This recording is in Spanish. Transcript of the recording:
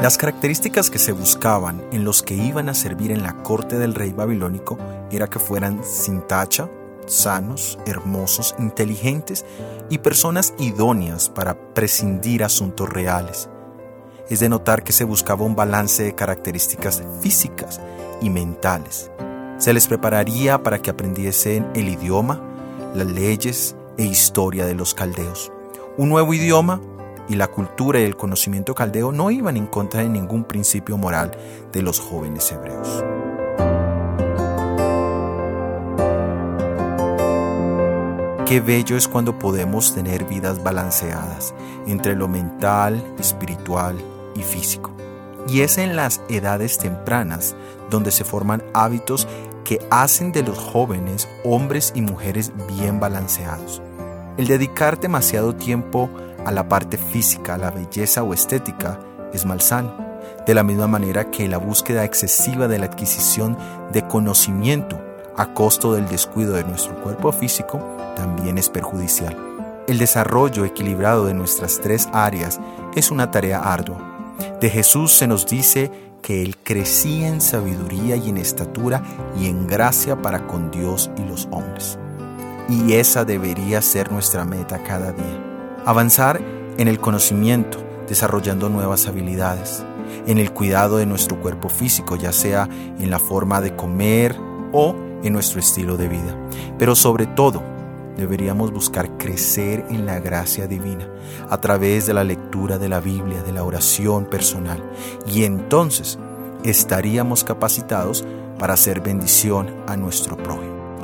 Las características que se buscaban en los que iban a servir en la corte del rey babilónico era que fueran sin tacha, sanos, hermosos, inteligentes y personas idóneas para prescindir asuntos reales. Es de notar que se buscaba un balance de características físicas y mentales. Se les prepararía para que aprendiesen el idioma, las leyes e historia de los caldeos. Un nuevo idioma y la cultura y el conocimiento caldeo no iban en contra de ningún principio moral de los jóvenes hebreos. Qué bello es cuando podemos tener vidas balanceadas entre lo mental, espiritual y físico. Y es en las edades tempranas donde se forman hábitos que hacen de los jóvenes hombres y mujeres bien balanceados. El dedicar demasiado tiempo a la parte física, a la belleza o estética, es malsano, de la misma manera que la búsqueda excesiva de la adquisición de conocimiento a costo del descuido de nuestro cuerpo físico también es perjudicial. El desarrollo equilibrado de nuestras tres áreas es una tarea ardua. De Jesús se nos dice que Él crecía en sabiduría y en estatura y en gracia para con Dios y los hombres. Y esa debería ser nuestra meta cada día Avanzar en el conocimiento, desarrollando nuevas habilidades, en el cuidado de nuestro cuerpo físico, ya sea en la forma de comer o en nuestro estilo de vida. Pero sobre todo, deberíamos buscar crecer en la gracia divina a través de la lectura de la Biblia, de la oración personal. Y entonces estaríamos capacitados para hacer bendición a nuestro prójimo.